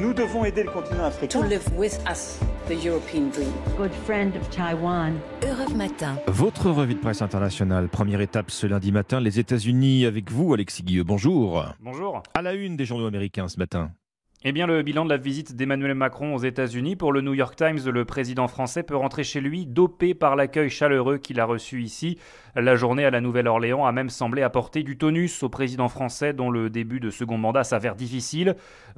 Nous devons aider le continent africain. to live with us the European dream. good friend of Taiwan. Europe Matin. Votre revue de presse internationale, première étape ce lundi matin, les États-Unis avec vous, Alexis Guilleux. Bonjour. Bonjour. À la une des journaux américains ce matin. Eh bien, le bilan de la visite d'Emmanuel Macron aux États-Unis pour le New York Times, le président français peut rentrer chez lui dopé par l'accueil chaleureux qu'il a reçu ici. La journée à la Nouvelle-Orléans a même semblé apporter du tonus au président français dont le début de second mandat s'avère difficile.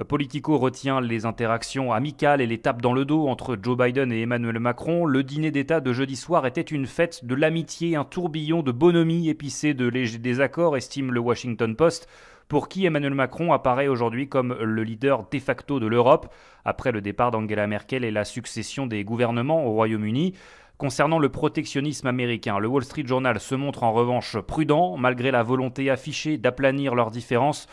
Politico retient les interactions amicales et les tapes dans le dos entre Joe Biden et Emmanuel Macron. Le dîner d'État de jeudi soir était une fête de l'amitié, un tourbillon de bonhomie épicé de légers désaccords, estime le Washington Post pour qui Emmanuel Macron apparaît aujourd'hui comme le leader de facto de l'Europe, après le départ d'Angela Merkel et la succession des gouvernements au Royaume-Uni. Concernant le protectionnisme américain, le Wall Street Journal se montre en revanche prudent, malgré la volonté affichée d'aplanir leurs différences.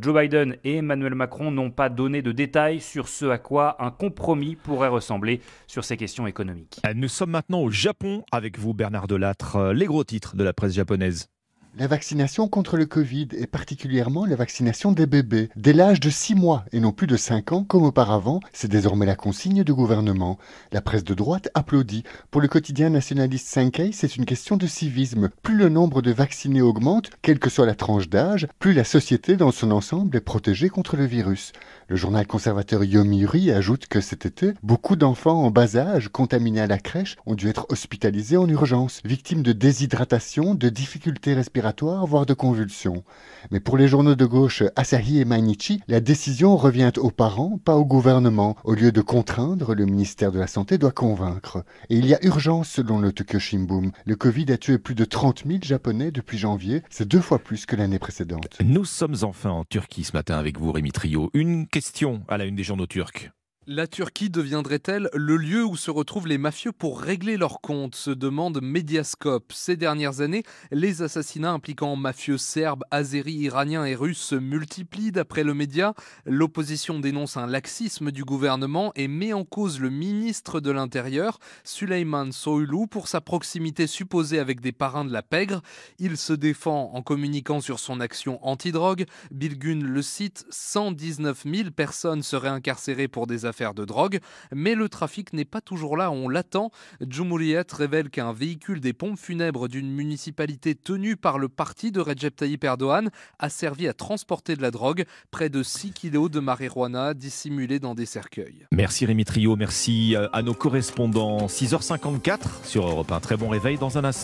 Joe Biden et Emmanuel Macron n'ont pas donné de détails sur ce à quoi un compromis pourrait ressembler sur ces questions économiques. Nous sommes maintenant au Japon avec vous, Bernard Delattre. Les gros titres de la presse japonaise. La vaccination contre le Covid et particulièrement la vaccination des bébés dès l'âge de 6 mois et non plus de 5 ans comme auparavant, c'est désormais la consigne du gouvernement. La presse de droite applaudit. Pour le quotidien nationaliste Sankei, c'est une question de civisme. Plus le nombre de vaccinés augmente, quelle que soit la tranche d'âge, plus la société dans son ensemble est protégée contre le virus. Le journal conservateur Yomiuri ajoute que cet été, beaucoup d'enfants en bas âge contaminés à la crèche ont dû être hospitalisés en urgence, victimes de déshydratation, de difficultés respiratoires voire de convulsions. Mais pour les journaux de gauche Asahi et Mainichi, la décision revient aux parents, pas au gouvernement. Au lieu de contraindre, le ministère de la Santé doit convaincre. Et il y a urgence selon le Tokyo Shimbun. Le Covid a tué plus de 30 000 Japonais depuis janvier. C'est deux fois plus que l'année précédente. Nous sommes enfin en Turquie ce matin avec vous, Rémi Trio. Une question à la une des journaux turcs. La Turquie deviendrait-elle le lieu où se retrouvent les mafieux pour régler leurs comptes se demande Mediascope. Ces dernières années, les assassinats impliquant mafieux serbes, azéris, iraniens et russes se multiplient d'après le média. L'opposition dénonce un laxisme du gouvernement et met en cause le ministre de l'Intérieur, Süleyman Soylu, pour sa proximité supposée avec des parrains de la pègre. Il se défend en communiquant sur son action anti-drogue. Bilgun le cite 119 000 personnes seraient incarcérées pour des affaires de drogue, mais le trafic n'est pas toujours là, on l'attend. Cumhuriyet révèle qu'un véhicule des pompes funèbres d'une municipalité tenue par le parti de Recep Tayyip Erdogan a servi à transporter de la drogue, près de 6 kilos de marijuana dissimulés dans des cercueils. Merci Rémi Trio, merci à nos correspondants. 6h54 sur Europe 1. Très bon réveil dans un instant.